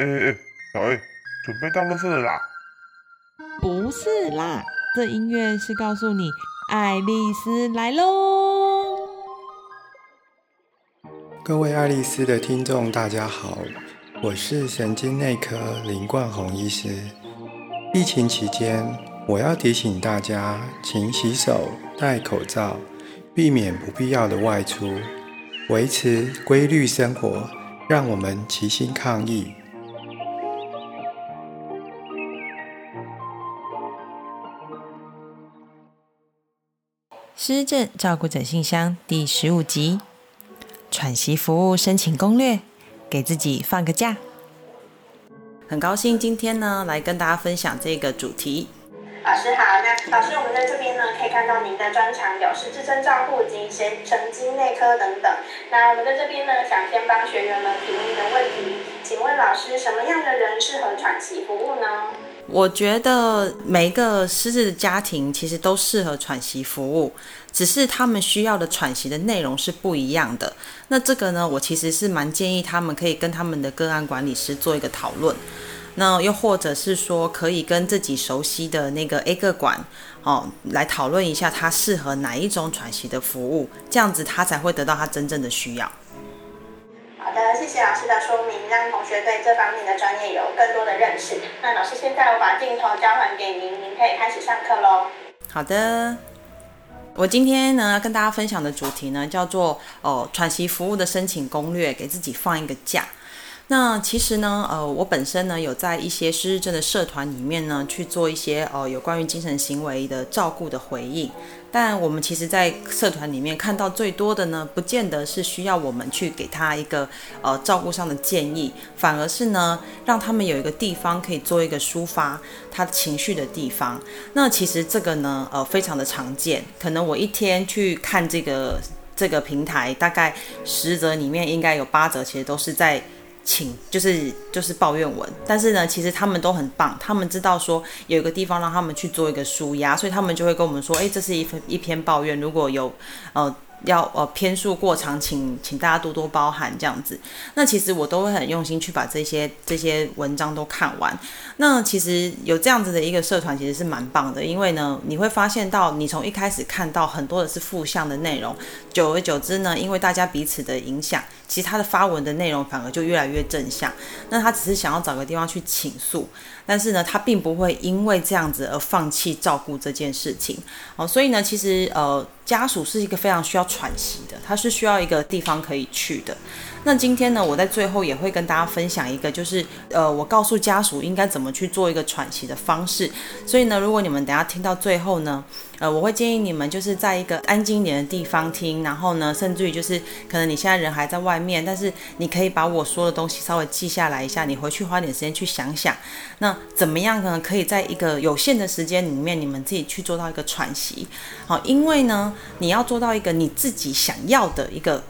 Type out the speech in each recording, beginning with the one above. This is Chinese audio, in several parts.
哎哎，小 A，准备到乐色了啦？不是啦，这音乐是告诉你，爱丽丝来喽。各位爱丽丝的听众，大家好，我是神经内科林冠宏医师。疫情期间，我要提醒大家，勤洗手、戴口罩，避免不必要的外出，维持规律生活，让我们齐心抗疫。失症照顾者信箱第十五集：喘息服务申请攻略，给自己放个假。很高兴今天呢来跟大家分享这个主题。老师好，那老师我们在这边呢可以看到您的专长有失智症照顾及神神经内科等等。那我们在这边呢想先帮学员们提问一个问题，请问老师什么样的人适合喘息服务呢？我觉得每一个失智的家庭其实都适合喘息服务，只是他们需要的喘息的内容是不一样的。那这个呢，我其实是蛮建议他们可以跟他们的个案管理师做一个讨论。那又或者是说，可以跟自己熟悉的那个 A 个管哦来讨论一下，他适合哪一种喘息的服务，这样子他才会得到他真正的需要。好的，谢谢老师的说明，让同学对这方面的专业有更多的认识。那老师，现在我把镜头交还给您，您可以开始上课喽。好的，我今天呢跟大家分享的主题呢叫做哦喘息服务的申请攻略，给自己放一个假。那其实呢，呃，我本身呢有在一些失智症的社团里面呢去做一些呃有关于精神行为的照顾的回应，但我们其实，在社团里面看到最多的呢，不见得是需要我们去给他一个呃照顾上的建议，反而是呢让他们有一个地方可以做一个抒发他情绪的地方。那其实这个呢，呃，非常的常见，可能我一天去看这个这个平台，大概十则里面应该有八则其实都是在。请就是就是抱怨文，但是呢，其实他们都很棒，他们知道说有一个地方让他们去做一个舒压，所以他们就会跟我们说，哎，这是一份一篇抱怨，如果有呃。要呃篇数过长，请请大家多多包涵这样子。那其实我都会很用心去把这些这些文章都看完。那其实有这样子的一个社团，其实是蛮棒的，因为呢，你会发现到你从一开始看到很多的是负向的内容，久而久之呢，因为大家彼此的影响，其实他的发文的内容反而就越来越正向。那他只是想要找个地方去倾诉。但是呢，他并不会因为这样子而放弃照顾这件事情哦。所以呢，其实呃，家属是一个非常需要喘息的，他是需要一个地方可以去的。那今天呢，我在最后也会跟大家分享一个，就是呃，我告诉家属应该怎么去做一个喘息的方式。所以呢，如果你们等下听到最后呢，呃，我会建议你们就是在一个安静点的地方听，然后呢，甚至于就是可能你现在人还在外面，但是你可以把我说的东西稍微记下来一下，你回去花点时间去想想，那怎么样呢？可以在一个有限的时间里面，你们自己去做到一个喘息。好，因为呢，你要做到一个你自己想要的一个。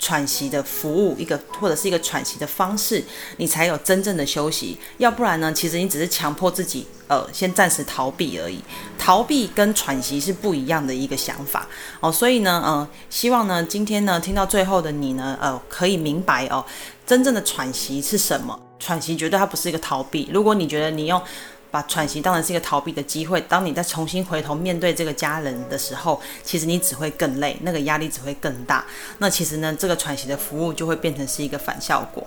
喘息的服务，一个或者是一个喘息的方式，你才有真正的休息。要不然呢，其实你只是强迫自己，呃，先暂时逃避而已。逃避跟喘息是不一样的一个想法哦。所以呢，呃，希望呢，今天呢，听到最后的你呢，呃，可以明白哦，真正的喘息是什么。喘息绝对它不是一个逃避。如果你觉得你用把喘息当成是一个逃避的机会。当你再重新回头面对这个家人的时候，其实你只会更累，那个压力只会更大。那其实呢，这个喘息的服务就会变成是一个反效果。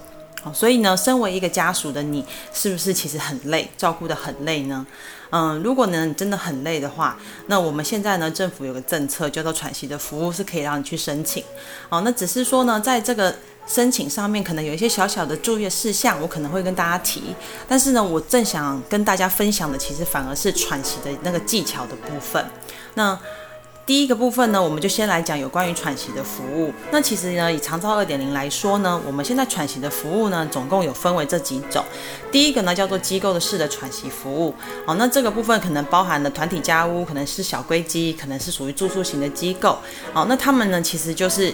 所以呢，身为一个家属的你，是不是其实很累，照顾的很累呢？嗯，如果呢你真的很累的话，那我们现在呢，政府有个政策叫做喘息的服务，是可以让你去申请。哦，那只是说呢，在这个申请上面可能有一些小小的注意事项，我可能会跟大家提。但是呢，我正想跟大家分享的，其实反而是喘息的那个技巧的部分。那第一个部分呢，我们就先来讲有关于喘息的服务。那其实呢，以长照二点零来说呢，我们现在喘息的服务呢，总共有分为这几种。第一个呢，叫做机构的式的喘息服务。哦，那这个部分可能包含了团体家屋，可能是小规机，可能是属于住宿型的机构。哦，那他们呢，其实就是。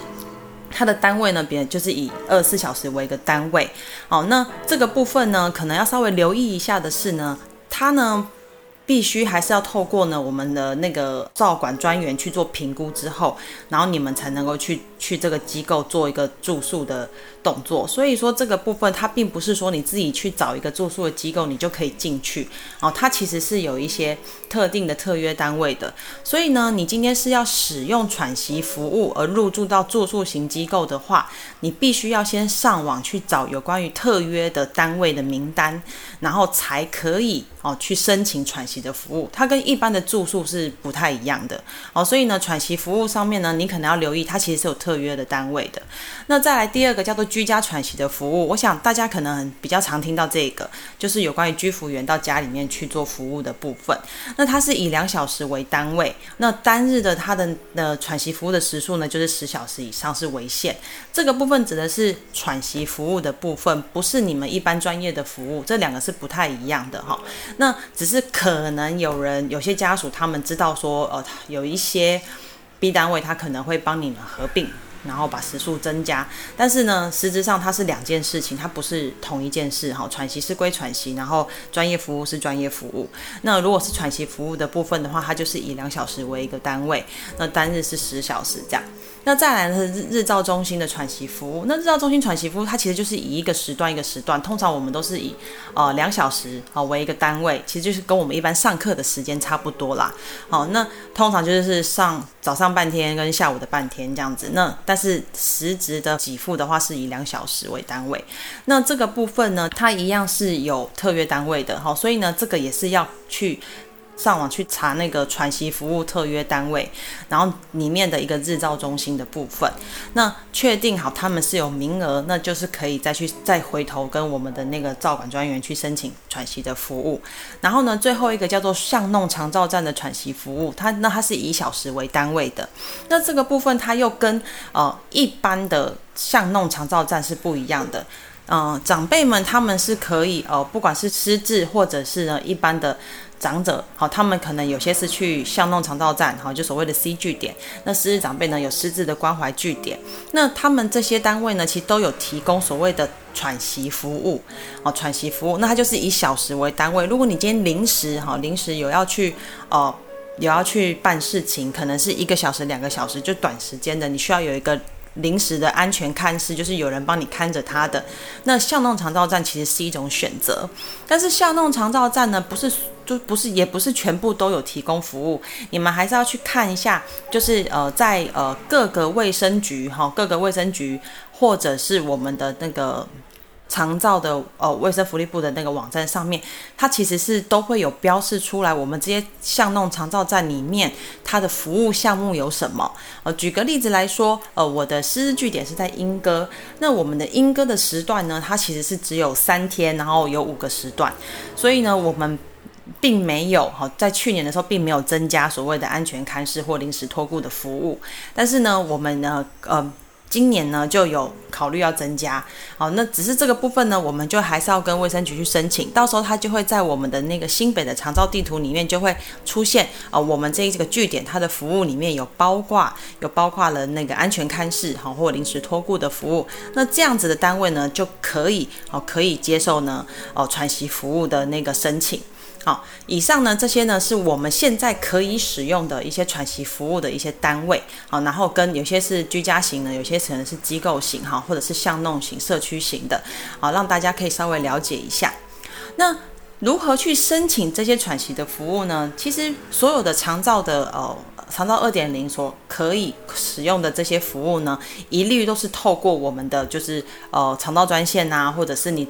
它的单位呢，别就是以二十四小时为一个单位。好，那这个部分呢，可能要稍微留意一下的是呢，它呢必须还是要透过呢我们的那个照管专员去做评估之后，然后你们才能够去去这个机构做一个住宿的动作。所以说这个部分它并不是说你自己去找一个住宿的机构你就可以进去哦，它其实是有一些特定的特约单位的。所以呢，你今天是要使用喘息服务而入住到住宿型机构的话，你必须要先上网去找有关于特约的单位的名单，然后才可以哦去申请喘息的服务。它跟一般的住宿是不太一样的哦，所以呢，喘息服务上面呢，你可能要留意，它其实是有特特约的单位的。那再来第二个叫做居家喘息的服务，我想大家可能比较常听到这个，就是有关于居服员到家里面去做服务的部分。那它是以两小时为单位，那单日的它的的喘息服务的时数呢，就是十小时以上是为限。这个部分指的是喘息服务的部分，不是你们一般专业的服务，这两个是不太一样的哈。那只是可能有人有些家属他们知道说，呃，有一些 B 单位他可能会帮你们合并。然后把时数增加，但是呢，实质上它是两件事情，它不是同一件事哈。喘息是归喘息，然后专业服务是专业服务。那如果是喘息服务的部分的话，它就是以两小时为一个单位，那单日是十小时这样。那再来呢是日照中心的喘息服务。那日照中心喘息服务，它其实就是以一个时段一个时段，通常我们都是以呃两小时啊为一个单位，其实就是跟我们一般上课的时间差不多啦。好，那通常就是上早上半天跟下午的半天这样子。那但是实质的给付的话是以两小时为单位。那这个部分呢，它一样是有特约单位的。好，所以呢，这个也是要去。上网去查那个喘息服务特约单位，然后里面的一个日照中心的部分，那确定好他们是有名额，那就是可以再去再回头跟我们的那个照管专员去申请喘息的服务。然后呢，最后一个叫做巷弄长照站的喘息服务，它那它是以小时为单位的，那这个部分它又跟呃一般的巷弄长照站是不一样的。嗯，长辈们他们是可以呃，不管是失智或者是呢一般的。长者好，他们可能有些是去巷弄长照站，好，就所谓的 C 据点。那失智长辈呢，有失智的关怀据点。那他们这些单位呢，其实都有提供所谓的喘息服务，哦，喘息服务。那它就是以小时为单位。如果你今天临时哈，临时有要去，呃，有要去办事情，可能是一个小时、两个小时，就短时间的，你需要有一个。临时的安全看视，就是有人帮你看着他的。那巷弄长照站其实是一种选择，但是巷弄长照站呢，不是就不是也不是全部都有提供服务，你们还是要去看一下，就是呃在呃各个卫生局哈，各个卫生局或者是我们的那个。长照的呃卫生福利部的那个网站上面，它其实是都会有标示出来，我们这些巷弄长照站里面它的服务项目有什么。呃，举个例子来说，呃，我的私日据点是在莺歌，那我们的莺歌的时段呢，它其实是只有三天，然后有五个时段，所以呢，我们并没有哈，在去年的时候并没有增加所谓的安全看视或临时托顾的服务，但是呢，我们呢，呃。今年呢就有考虑要增加，好，那只是这个部分呢，我们就还是要跟卫生局去申请，到时候它就会在我们的那个新北的长照地图里面就会出现，呃，我们这一个据点它的服务里面有包括有包括了那个安全看视，好，或临时托顾的服务，那这样子的单位呢就可以，哦，可以接受呢，哦，喘息服务的那个申请。好，以上呢这些呢是我们现在可以使用的一些喘息服务的一些单位，好，然后跟有些是居家型的，有些可能是机构型哈，或者是巷弄型、社区型的，好，让大家可以稍微了解一下。那如何去申请这些喘息的服务呢？其实所有的长照的呃长照二点零所可以使用的这些服务呢，一律都是透过我们的就是呃长照专线呐，或者是你。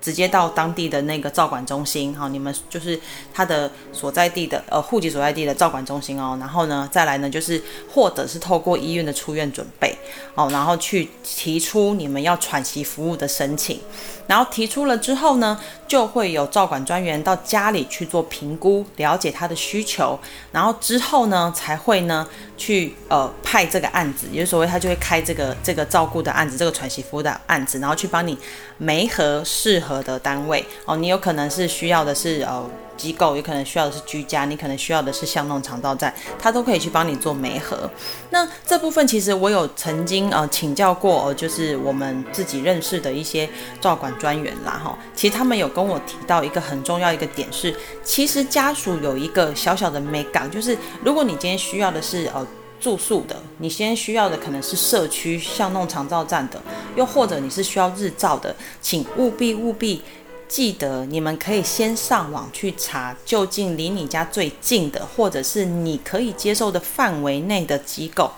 直接到当地的那个照管中心，哈，你们就是他的所在地的呃户籍所在地的照管中心哦，然后呢，再来呢就是或者是透过医院的出院准备哦，然后去提出你们要喘息服务的申请，然后提出了之后呢，就会有照管专员到家里去做评估，了解他的需求，然后之后呢才会呢去呃派这个案子，也就所谓他就会开这个这个照顾的案子，这个喘息服务的案子，然后去帮你媒合适合。的单位哦，你有可能是需要的是呃机构，有可能需要的是居家，你可能需要的是巷弄长道站，他都可以去帮你做媒合。那这部分其实我有曾经呃请教过，就是我们自己认识的一些照管专员啦哈，其实他们有跟我提到一个很重要一个点是，其实家属有一个小小的美感，就是如果你今天需要的是呃。住宿的，你先需要的可能是社区像弄长照站的，又或者你是需要日照的，请务必务必记得，你们可以先上网去查，就近离你家最近的，或者是你可以接受的范围内的机构。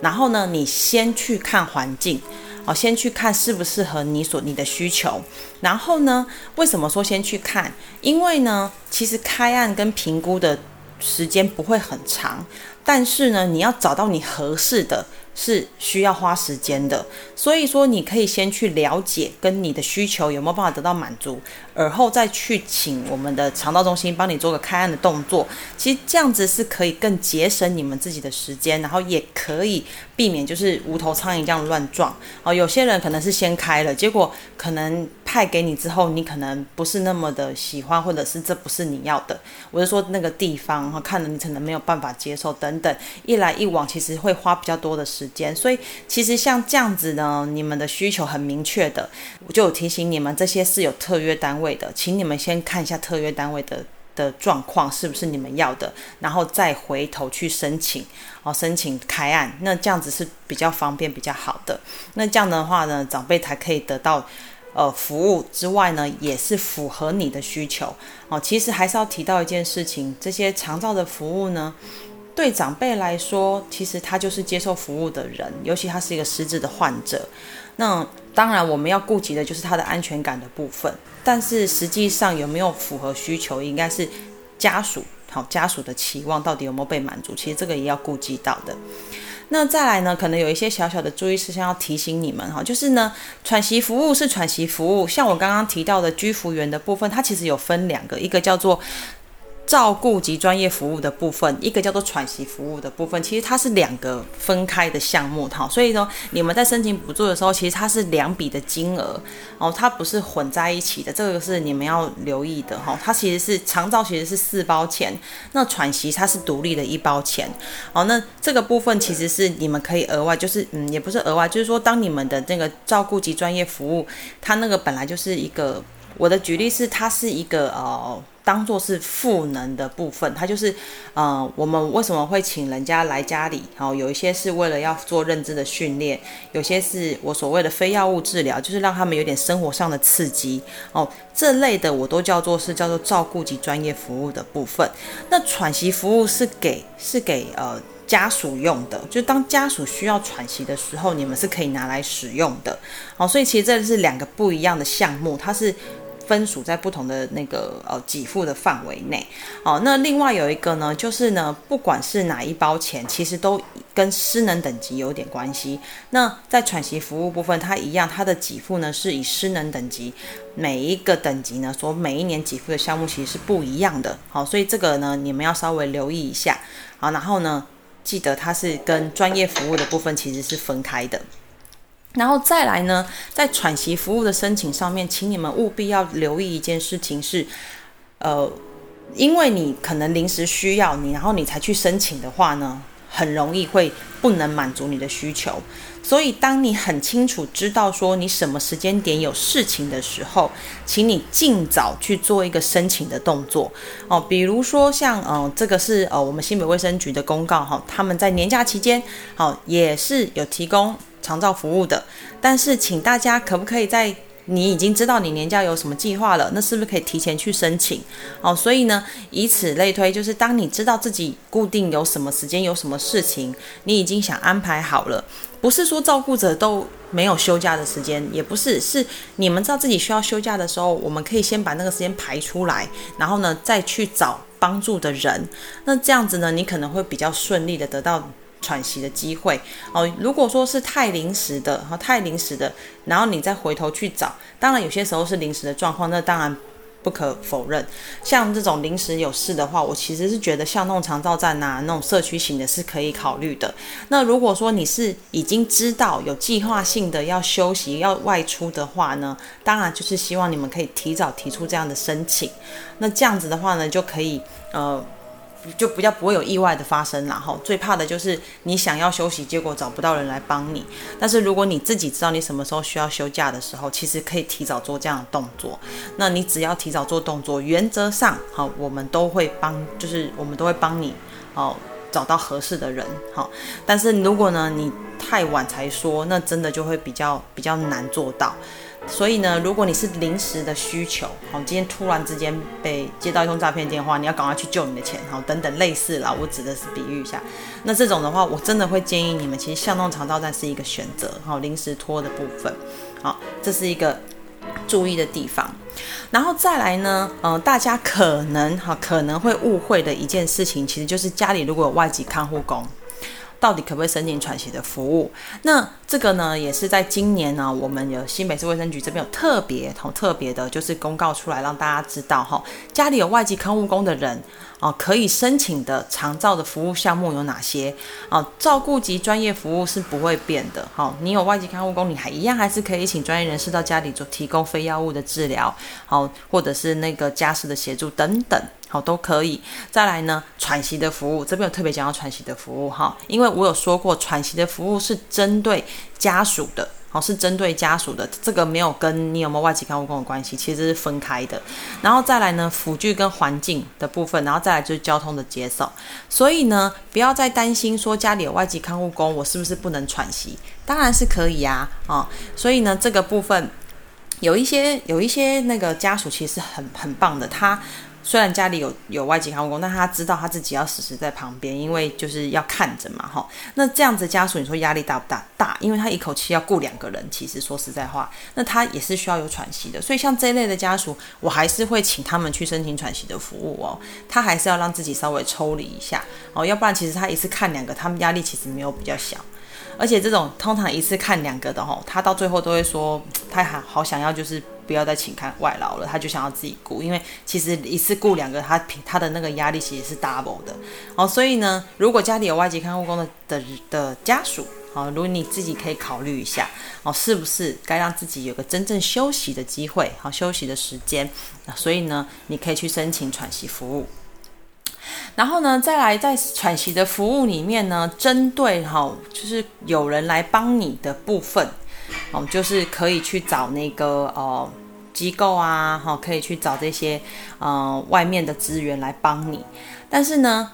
然后呢，你先去看环境，哦，先去看适不适合你所你的需求。然后呢，为什么说先去看？因为呢，其实开案跟评估的时间不会很长。但是呢，你要找到你合适的，是需要花时间的。所以说，你可以先去了解跟你的需求有没有办法得到满足，而后再去请我们的肠道中心帮你做个开案的动作。其实这样子是可以更节省你们自己的时间，然后也可以避免就是无头苍蝇这样乱撞。哦，有些人可能是先开了，结果可能派给你之后，你可能不是那么的喜欢，或者是这不是你要的。我是说那个地方哈，看了你可能没有办法接受等等，一来一往其实会花比较多的时间。所以其实像这样子呢。你们的需求很明确的，我就提醒你们，这些是有特约单位位的，请你们先看一下特约单位的的状况是不是你们要的，然后再回头去申请哦，申请开案，那这样子是比较方便、比较好的。那这样的话呢，长辈才可以得到呃服务之外呢，也是符合你的需求哦。其实还是要提到一件事情，这些长照的服务呢。对长辈来说，其实他就是接受服务的人，尤其他是一个失智的患者。那当然，我们要顾及的就是他的安全感的部分。但是实际上有没有符合需求，应该是家属好家属的期望到底有没有被满足，其实这个也要顾及到的。那再来呢，可能有一些小小的注意事项要提醒你们哈，就是呢，喘息服务是喘息服务，像我刚刚提到的居服员的部分，它其实有分两个，一个叫做。照顾及专业服务的部分，一个叫做喘息服务的部分，其实它是两个分开的项目，哈，所以说你们在申请补助的时候，其实它是两笔的金额，哦，它不是混在一起的，这个是你们要留意的，哈，它其实是长照其实是四包钱，那喘息它是独立的一包钱，哦，那这个部分其实是你们可以额外，就是嗯，也不是额外，就是说当你们的那个照顾及专业服务，它那个本来就是一个，我的举例是它是一个呃。当做是赋能的部分，它就是，呃，我们为什么会请人家来家里？好，有一些是为了要做认知的训练，有些是我所谓的非药物治疗，就是让他们有点生活上的刺激。哦，这类的我都叫做是叫做照顾及专业服务的部分。那喘息服务是给是给呃家属用的，就当家属需要喘息的时候，你们是可以拿来使用的。好，所以其实这是两个不一样的项目，它是。分属在不同的那个呃给付的范围内，哦，那另外有一个呢，就是呢，不管是哪一包钱，其实都跟失能等级有点关系。那在喘息服务部分，它一样，它的给付呢是以失能等级，每一个等级呢，所每一年给付的项目其实是不一样的。好，所以这个呢，你们要稍微留意一下。好，然后呢，记得它是跟专业服务的部分其实是分开的。然后再来呢，在喘息服务的申请上面，请你们务必要留意一件事情是，呃，因为你可能临时需要你，然后你才去申请的话呢，很容易会不能满足你的需求。所以，当你很清楚知道说你什么时间点有事情的时候，请你尽早去做一个申请的动作哦。比如说像，嗯，这个是呃我们新北卫生局的公告哈，他们在年假期间，好也是有提供。长照服务的，但是请大家可不可以在你已经知道你年假有什么计划了，那是不是可以提前去申请？哦，所以呢，以此类推，就是当你知道自己固定有什么时间有什么事情，你已经想安排好了，不是说照顾者都没有休假的时间，也不是，是你们知道自己需要休假的时候，我们可以先把那个时间排出来，然后呢再去找帮助的人，那这样子呢，你可能会比较顺利的得到。喘息的机会哦，如果说是太临时的哈，太临时的，然后你再回头去找，当然有些时候是临时的状况，那当然不可否认。像这种临时有事的话，我其实是觉得像那种长照站呐，那种社区型的是可以考虑的。那如果说你是已经知道有计划性的要休息要外出的话呢，当然就是希望你们可以提早提出这样的申请。那这样子的话呢，就可以呃。就比较不会有意外的发生然后最怕的就是你想要休息，结果找不到人来帮你。但是如果你自己知道你什么时候需要休假的时候，其实可以提早做这样的动作。那你只要提早做动作，原则上好，我们都会帮，就是我们都会帮你哦，找到合适的人，好。但是如果呢你太晚才说，那真的就会比较比较难做到。所以呢，如果你是临时的需求，好，今天突然之间被接到一通诈骗电话，你要赶快去救你的钱，好，等等类似啦，我指的是比喻一下。那这种的话，我真的会建议你们，其实向动肠道站是一个选择，好，临时拖的部分，好，这是一个注意的地方。然后再来呢，嗯，大家可能哈可能会误会的一件事情，其实就是家里如果有外籍看护工。到底可不可以申请喘息的服务？那这个呢，也是在今年呢，我们有新北市卫生局这边有特别、同特别的，就是公告出来让大家知道哈，家里有外籍看护工的人哦，可以申请的长照的服务项目有哪些？哦，照顾及专业服务是不会变的。好，你有外籍看护工，你还一样还是可以请专业人士到家里做提供非药物的治疗，好，或者是那个家事的协助等等。好，都可以。再来呢，喘息的服务这边有特别讲到喘息的服务哈，因为我有说过，喘息的服务是针对家属的，好，是针对家属的，这个没有跟你有没有外籍看护工有关系，其实是分开的。然后再来呢，辅具跟环境的部分，然后再来就是交通的接受。所以呢，不要再担心说家里有外籍看护工，我是不是不能喘息？当然是可以呀，啊，所以呢，这个部分有一些有一些那个家属其实很很棒的，他。虽然家里有有外籍看护工，但他知道他自己要时时在旁边，因为就是要看着嘛，哈。那这样子家属，你说压力大不大？大，因为他一口气要雇两个人，其实说实在话，那他也是需要有喘息的。所以像这一类的家属，我还是会请他们去申请喘息的服务哦。他还是要让自己稍微抽离一下哦，要不然其实他一次看两个，他们压力其实没有比较小。而且这种通常一次看两个的吼，他到最后都会说，他还好想要就是不要再请看外劳了，他就想要自己雇，因为其实一次雇两个，他他的那个压力其实是 double 的哦。所以呢，如果家里有外籍看护工的的的家属，哦，如果你自己可以考虑一下哦，是不是该让自己有个真正休息的机会，好休息的时间，所以呢，你可以去申请喘息服务。然后呢，再来在喘息的服务里面呢，针对哈，就是有人来帮你的部分，哦，就是可以去找那个呃机构啊，好，可以去找这些呃外面的资源来帮你。但是呢，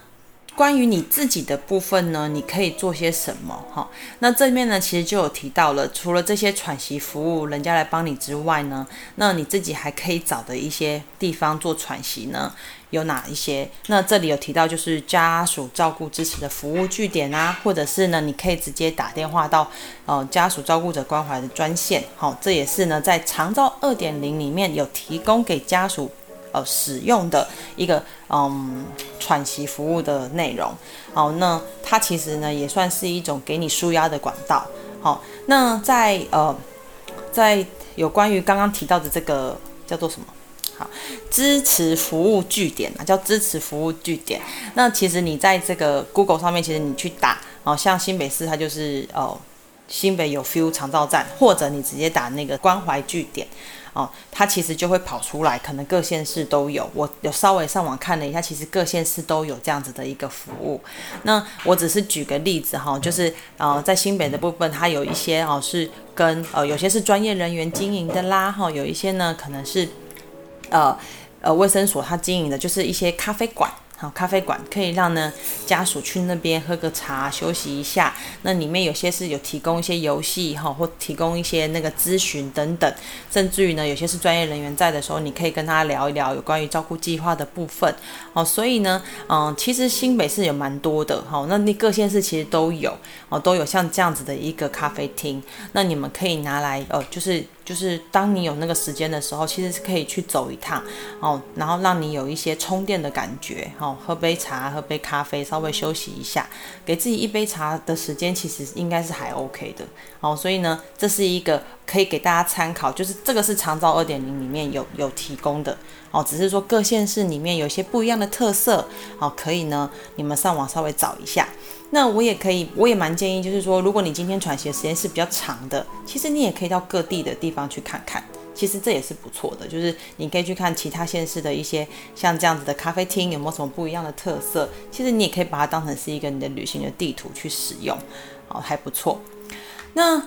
关于你自己的部分呢，你可以做些什么？哈，那这面呢，其实就有提到了，除了这些喘息服务人家来帮你之外呢，那你自己还可以找的一些地方做喘息呢。有哪一些？那这里有提到，就是家属照顾支持的服务据点啊，或者是呢，你可以直接打电话到呃家属照顾者关怀的专线。好，这也是呢在长照二点零里面有提供给家属呃使用的一个嗯喘息服务的内容。好，那它其实呢也算是一种给你舒压的管道。好，那在呃在有关于刚刚提到的这个叫做什么？好，支持服务据点啊，叫支持服务据点。那其实你在这个 Google 上面，其实你去打哦，像新北市它就是哦，新北有 Feel 长照站，或者你直接打那个关怀据点哦，它其实就会跑出来，可能各县市都有。我有稍微上网看了一下，其实各县市都有这样子的一个服务。那我只是举个例子哈，就是呃，在新北的部分，它有一些哦是跟呃有些是专业人员经营的啦哈，有一些呢可能是。呃呃，卫生所它经营的就是一些咖啡馆。好，咖啡馆可以让呢家属去那边喝个茶休息一下。那里面有些是有提供一些游戏哈，或提供一些那个咨询等等，甚至于呢有些是专业人员在的时候，你可以跟他聊一聊有关于照顾计划的部分。哦，所以呢，嗯，其实新北市有蛮多的，哈，那那各县市其实都有哦，都有像这样子的一个咖啡厅。那你们可以拿来呃，就是就是当你有那个时间的时候，其实是可以去走一趟哦，然后让你有一些充电的感觉哦。喝杯茶，喝杯咖啡，稍微休息一下，给自己一杯茶的时间，其实应该是还 OK 的。好，所以呢，这是一个可以给大家参考，就是这个是长照二点零里面有有提供的。哦，只是说各县市里面有些不一样的特色。好，可以呢，你们上网稍微找一下。那我也可以，我也蛮建议，就是说，如果你今天喘息的时间是比较长的，其实你也可以到各地的地方去看看。其实这也是不错的，就是你可以去看其他县市的一些像这样子的咖啡厅有没有什么不一样的特色。其实你也可以把它当成是一个你的旅行的地图去使用，哦，还不错。那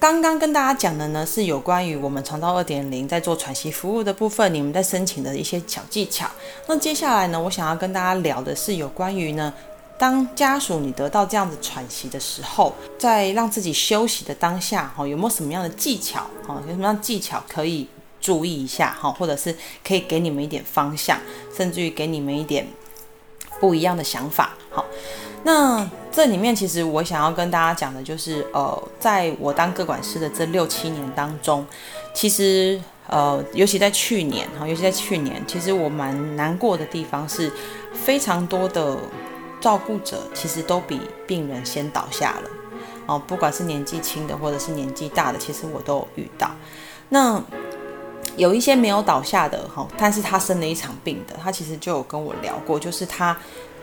刚刚跟大家讲的呢，是有关于我们肠道二点零在做喘息服务的部分，你们在申请的一些小技巧。那接下来呢，我想要跟大家聊的是有关于呢。当家属你得到这样子喘息的时候，在让自己休息的当下，哈，有没有什么样的技巧？哈，有什么样技巧可以注意一下？哈，或者是可以给你们一点方向，甚至于给你们一点不一样的想法。好，那这里面其实我想要跟大家讲的就是，呃，在我当个管师的这六七年当中，其实。呃，尤其在去年哈，尤其在去年，其实我蛮难过的地方是，非常多的照顾者其实都比病人先倒下了哦，不管是年纪轻的或者是年纪大的，其实我都有遇到。那有一些没有倒下的哈，但是他生了一场病的，他其实就有跟我聊过，就是他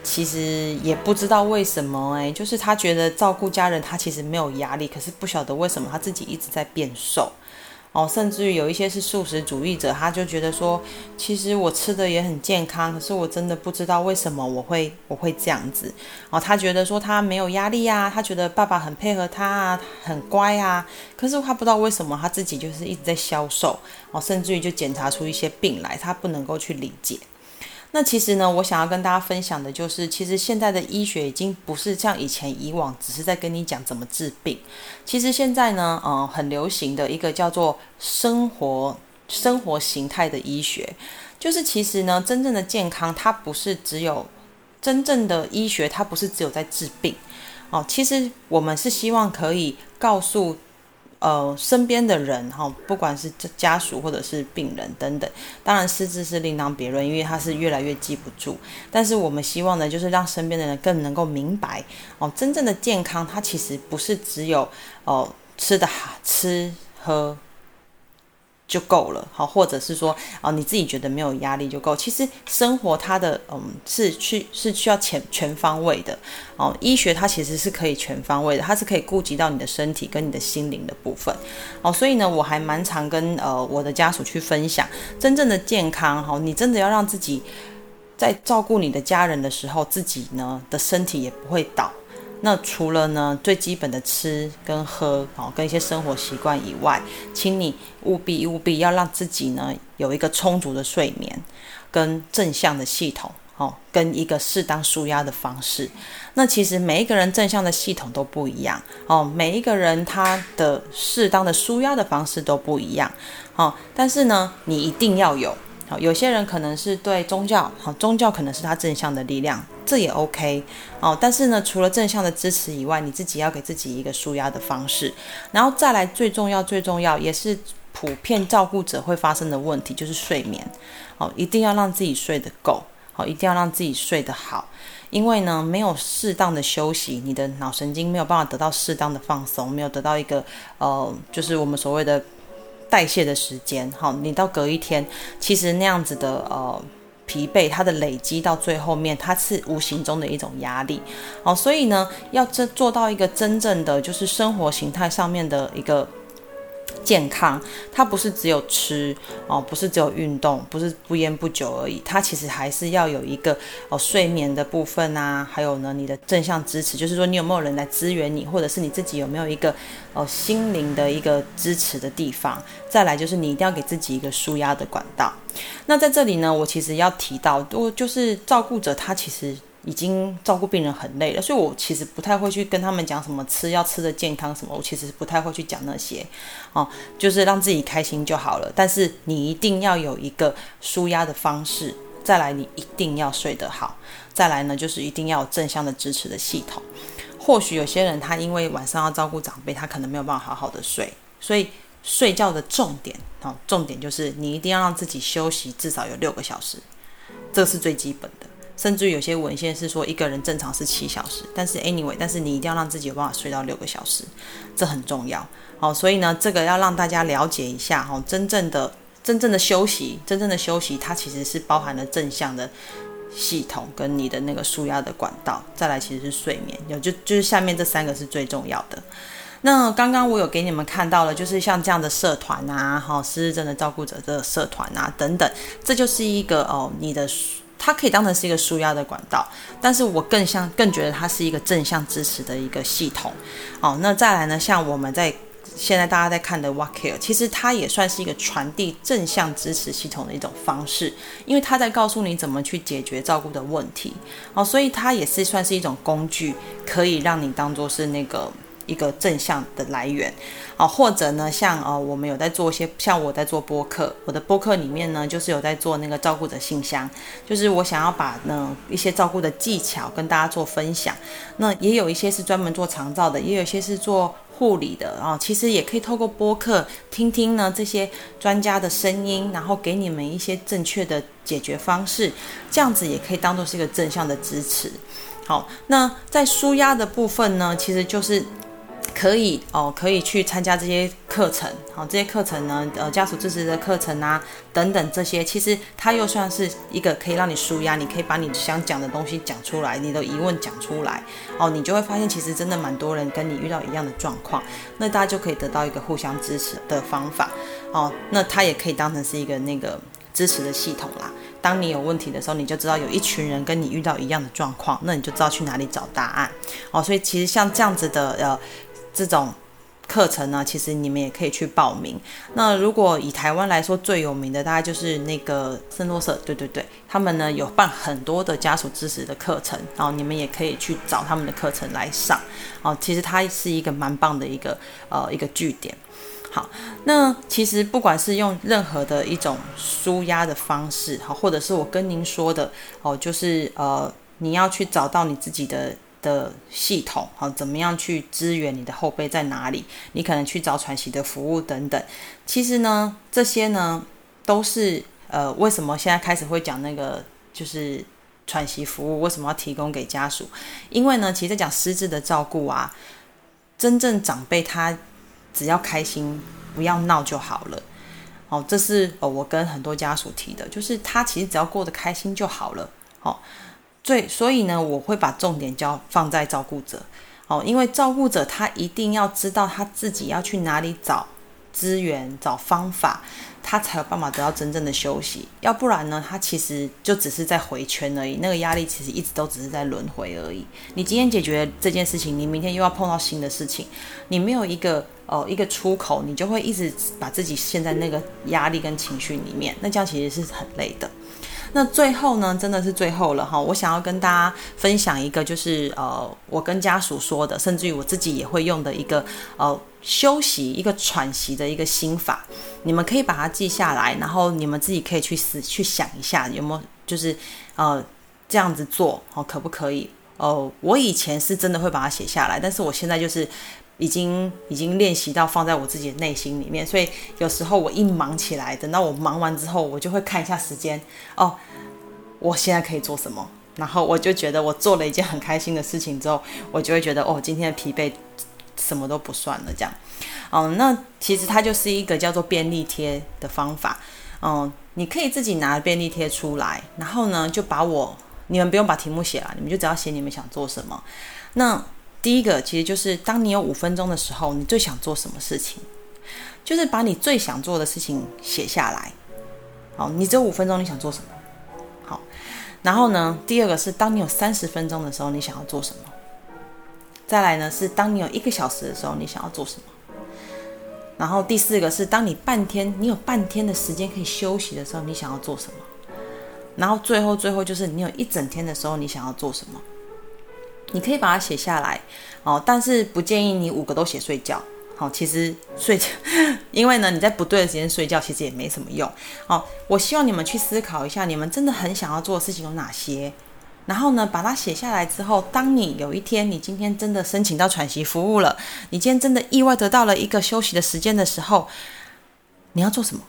其实也不知道为什么哎，就是他觉得照顾家人他其实没有压力，可是不晓得为什么他自己一直在变瘦。哦，甚至于有一些是素食主义者，他就觉得说，其实我吃的也很健康，可是我真的不知道为什么我会我会这样子。哦，他觉得说他没有压力啊，他觉得爸爸很配合他啊，很乖啊，可是他不知道为什么他自己就是一直在消瘦。哦，甚至于就检查出一些病来，他不能够去理解。那其实呢，我想要跟大家分享的就是，其实现在的医学已经不是像以前以往，只是在跟你讲怎么治病。其实现在呢，呃，很流行的一个叫做生活生活形态的医学，就是其实呢，真正的健康它不是只有真正的医学，它不是只有在治病哦。其实我们是希望可以告诉。呃，身边的人哈，不管是家属或者是病人等等，当然失智是另当别论，因为他是越来越记不住。但是我们希望呢，就是让身边的人更能够明白哦，真正的健康，它其实不是只有哦吃的好吃喝。就够了，好，或者是说，哦，你自己觉得没有压力就够。其实生活它的，嗯，是去是需要全全方位的，哦，医学它其实是可以全方位的，它是可以顾及到你的身体跟你的心灵的部分，哦，所以呢，我还蛮常跟呃我的家属去分享，真正的健康，哈，你真的要让自己在照顾你的家人的时候，自己呢的身体也不会倒。那除了呢最基本的吃跟喝，哦，跟一些生活习惯以外，请你务必务必要让自己呢有一个充足的睡眠，跟正向的系统，哦，跟一个适当舒压的方式。那其实每一个人正向的系统都不一样，哦，每一个人他的适当的舒压的方式都不一样，哦，但是呢，你一定要有。好，有些人可能是对宗教，好，宗教可能是他正向的力量，这也 OK 哦。但是呢，除了正向的支持以外，你自己要给自己一个舒压的方式，然后再来最重要、最重要也是普遍照顾者会发生的问题，就是睡眠。好，一定要让自己睡得够，好，一定要让自己睡得好，因为呢，没有适当的休息，你的脑神经没有办法得到适当的放松，没有得到一个呃，就是我们所谓的。代谢的时间，好，你到隔一天，其实那样子的呃疲惫，它的累积到最后面，它是无形中的一种压力，好，所以呢，要这做到一个真正的就是生活形态上面的一个。健康，它不是只有吃哦，不是只有运动，不是不烟不酒而已，它其实还是要有一个哦睡眠的部分啊，还有呢你的正向支持，就是说你有没有人来支援你，或者是你自己有没有一个哦心灵的一个支持的地方。再来就是你一定要给自己一个舒压的管道。那在这里呢，我其实要提到，我就是照顾者，他其实。已经照顾病人很累了，所以我其实不太会去跟他们讲什么吃要吃的健康什么，我其实不太会去讲那些，哦，就是让自己开心就好了。但是你一定要有一个舒压的方式，再来你一定要睡得好，再来呢就是一定要有正向的支持的系统。或许有些人他因为晚上要照顾长辈，他可能没有办法好好的睡，所以睡觉的重点，哦，重点就是你一定要让自己休息至少有六个小时，这是最基本。甚至有些文献是说一个人正常是七小时，但是 anyway，但是你一定要让自己有办法睡到六个小时，这很重要。好，所以呢，这个要让大家了解一下哈，真正的真正的休息，真正的休息，它其实是包含了正向的系统跟你的那个舒压的管道。再来，其实是睡眠，有就就是下面这三个是最重要的。那刚刚我有给你们看到了，就是像这样的社团啊，哈，失智症的照顾者的社团啊等等，这就是一个哦，你的。它可以当成是一个舒压的管道，但是我更像更觉得它是一个正向支持的一个系统。哦，那再来呢，像我们在现在大家在看的 What Care，其实它也算是一个传递正向支持系统的一种方式，因为它在告诉你怎么去解决照顾的问题，哦，所以它也是算是一种工具，可以让你当做是那个。一个正向的来源，啊，或者呢，像呃，我们有在做一些，像我在做播客，我的播客里面呢，就是有在做那个照顾者信箱，就是我想要把呢一些照顾的技巧跟大家做分享。那也有一些是专门做长照的，也有一些是做护理的，啊其实也可以透过播客听听呢这些专家的声音，然后给你们一些正确的解决方式，这样子也可以当做是一个正向的支持。好，那在舒压的部分呢，其实就是。可以哦，可以去参加这些课程，好，这些课程呢，呃，家属支持的课程啊，等等这些，其实它又算是一个可以让你舒压，你可以把你想讲的东西讲出来，你的疑问讲出来，哦，你就会发现其实真的蛮多人跟你遇到一样的状况，那大家就可以得到一个互相支持的方法，哦，那它也可以当成是一个那个支持的系统啦。当你有问题的时候，你就知道有一群人跟你遇到一样的状况，那你就知道去哪里找答案，哦，所以其实像这样子的呃。这种课程呢，其实你们也可以去报名。那如果以台湾来说，最有名的大概就是那个圣洛瑟，对对对，他们呢有办很多的家属支持的课程，然后你们也可以去找他们的课程来上。哦，其实它是一个蛮棒的一个呃一个据点。好，那其实不管是用任何的一种舒压的方式，好，或者是我跟您说的哦，就是呃你要去找到你自己的。的系统，好，怎么样去支援你的后背在哪里？你可能去找喘息的服务等等。其实呢，这些呢都是呃，为什么现在开始会讲那个就是喘息服务？为什么要提供给家属？因为呢，其实讲失智的照顾啊，真正长辈他只要开心，不要闹就好了。哦，这是呃我跟很多家属提的，就是他其实只要过得开心就好了。好。对，所以呢，我会把重点交放在照顾者，哦，因为照顾者他一定要知道他自己要去哪里找资源、找方法，他才有办法得到真正的休息。要不然呢，他其实就只是在回圈而已，那个压力其实一直都只是在轮回而已。你今天解决这件事情，你明天又要碰到新的事情，你没有一个呃一个出口，你就会一直把自己陷在那个压力跟情绪里面，那这样其实是很累的。那最后呢，真的是最后了哈！我想要跟大家分享一个，就是呃，我跟家属说的，甚至于我自己也会用的一个呃休息、一个喘息的一个心法。你们可以把它记下来，然后你们自己可以去思去想一下，有没有就是呃这样子做哦，可不可以？哦，我以前是真的会把它写下来，但是我现在就是。已经已经练习到放在我自己的内心里面，所以有时候我一忙起来，等到我忙完之后，我就会看一下时间，哦，我现在可以做什么？然后我就觉得我做了一件很开心的事情之后，我就会觉得哦，今天的疲惫什么都不算了，这样。嗯，那其实它就是一个叫做便利贴的方法。嗯，你可以自己拿便利贴出来，然后呢，就把我你们不用把题目写了，你们就只要写你们想做什么。那第一个其实就是，当你有五分钟的时候，你最想做什么事情？就是把你最想做的事情写下来。好，你只有五分钟，你想做什么？好，然后呢，第二个是，当你有三十分钟的时候，你想要做什么？再来呢，是当你有一个小时的时候，你想要做什么？然后第四个是，当你半天，你有半天的时间可以休息的时候，你想要做什么？然后最后最后就是，你有一整天的时候，你想要做什么？你可以把它写下来，哦，但是不建议你五个都写睡觉，好，其实睡觉，因为呢，你在不对的时间睡觉，其实也没什么用，哦，我希望你们去思考一下，你们真的很想要做的事情有哪些，然后呢，把它写下来之后，当你有一天你今天真的申请到喘息服务了，你今天真的意外得到了一个休息的时间的时候，你要做什么？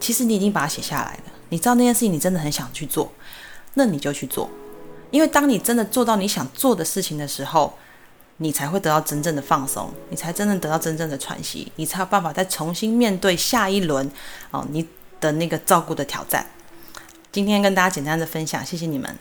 其实你已经把它写下来了，你知道那件事情你真的很想去做，那你就去做。因为当你真的做到你想做的事情的时候，你才会得到真正的放松，你才真正得到真正的喘息，你才有办法再重新面对下一轮哦你的那个照顾的挑战。今天跟大家简单的分享，谢谢你们。